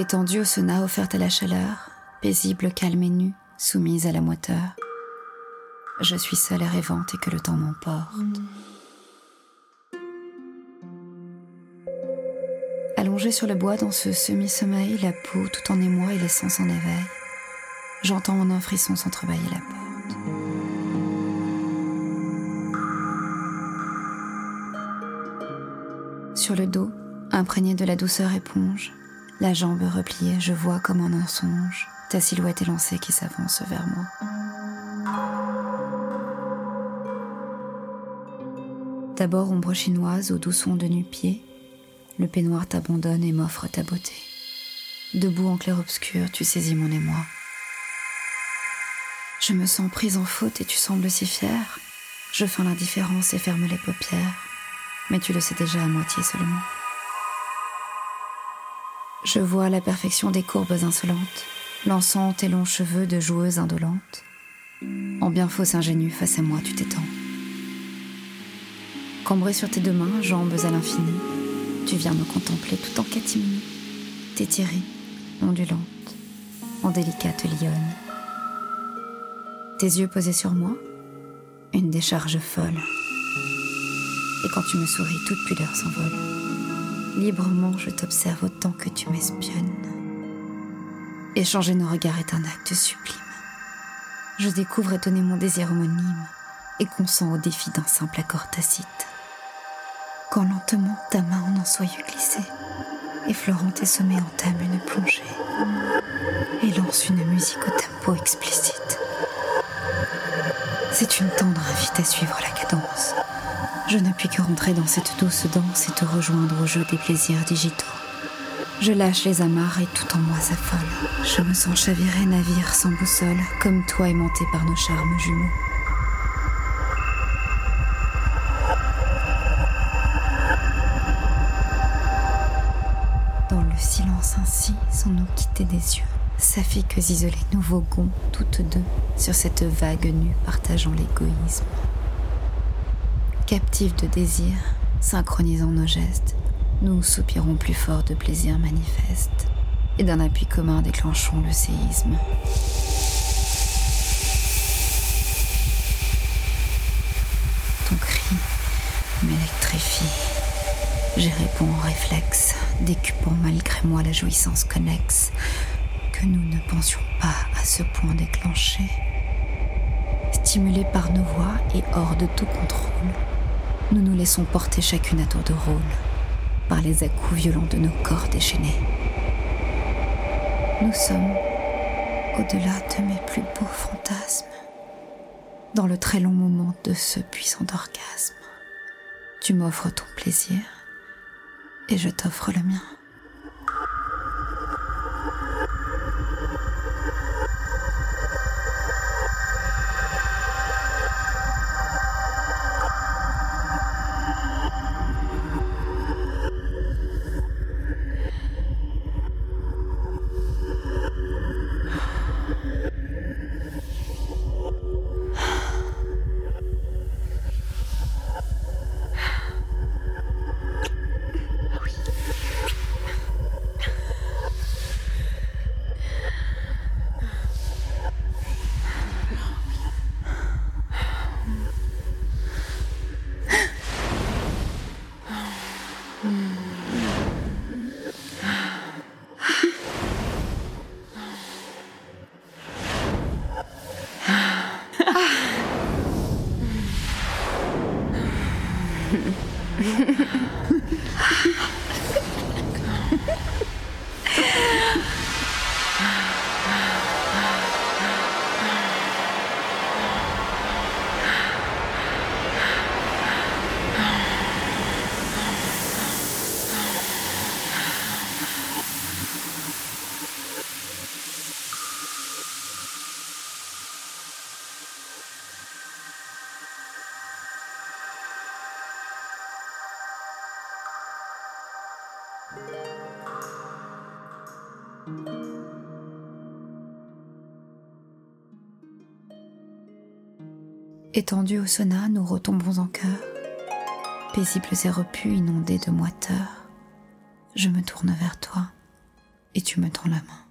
Étendue au sauna offerte à la chaleur, paisible, calme et nue, soumise à la moiteur. Je suis seule et rêvante et que le temps m'emporte. Allongée sur le bois dans ce semi-sommeil, la peau tout en émoi et l'essence en éveil, j'entends en un frisson s'entrebâiller la porte. Sur le dos, imprégné de la douceur éponge, la jambe repliée, je vois comme en un songe ta silhouette élancée qui s'avance vers moi. D'abord ombre chinoise au doux son de nu-pied, le peignoir t'abandonne et m'offre ta beauté. Debout en clair-obscur, tu saisis mon émoi. Je me sens prise en faute et tu sembles si fière. Je feins l'indifférence et ferme les paupières, mais tu le sais déjà à moitié seulement. Je vois la perfection des courbes insolentes, lançant tes longs cheveux de joueuse indolente. En bien fausse ingénue, face à moi, tu t'étends. Cambré sur tes deux mains, jambes à l'infini, tu viens me contempler tout en catimini, t'étirer, ondulante, en délicate lionne. Tes yeux posés sur moi, une décharge folle. Et quand tu me souris, toute pudeur s'envole. Librement, je t'observe autant que tu m'espionnes. Échanger nos regards est un acte sublime. Je découvre étonné mon désir homonyme et consens au défi d'un simple accord tacite. Quand lentement ta main en un soyeux glissé, effleurant tes sommets entame une plongée et lance une musique au tempo explicite. C'est une tendre invite à suivre la cadence je ne puis que rentrer dans cette douce danse et te rejoindre au jeu des plaisirs digitaux. Je lâche les amarres et tout en moi s'affole. Je me sens chavirer navire sans boussole, comme toi aimanté par nos charmes jumeaux. Dans le silence ainsi, sans nous quitter des yeux, que isolées nous voguons toutes deux sur cette vague nue partageant l'égoïsme captifs de désir, synchronisant nos gestes, nous soupirons plus fort de plaisir manifeste, et d'un appui commun déclenchons le séisme. Ton cri m'électrifie. J'y réponds au réflexe, décupant malgré moi la jouissance connexe que nous ne pensions pas à ce point déclencher. Stimulés par nos voix et hors de tout contrôle, nous nous laissons porter chacune à tour de rôle par les à-coups violents de nos corps déchaînés. Nous sommes au-delà de mes plus beaux fantasmes, dans le très long moment de ce puissant orgasme. Tu m'offres ton plaisir et je t'offre le mien. フフフフ。Étendus au sauna, nous retombons en cœur, paisibles et repus, inondés de moiteur. Je me tourne vers toi, et tu me tends la main.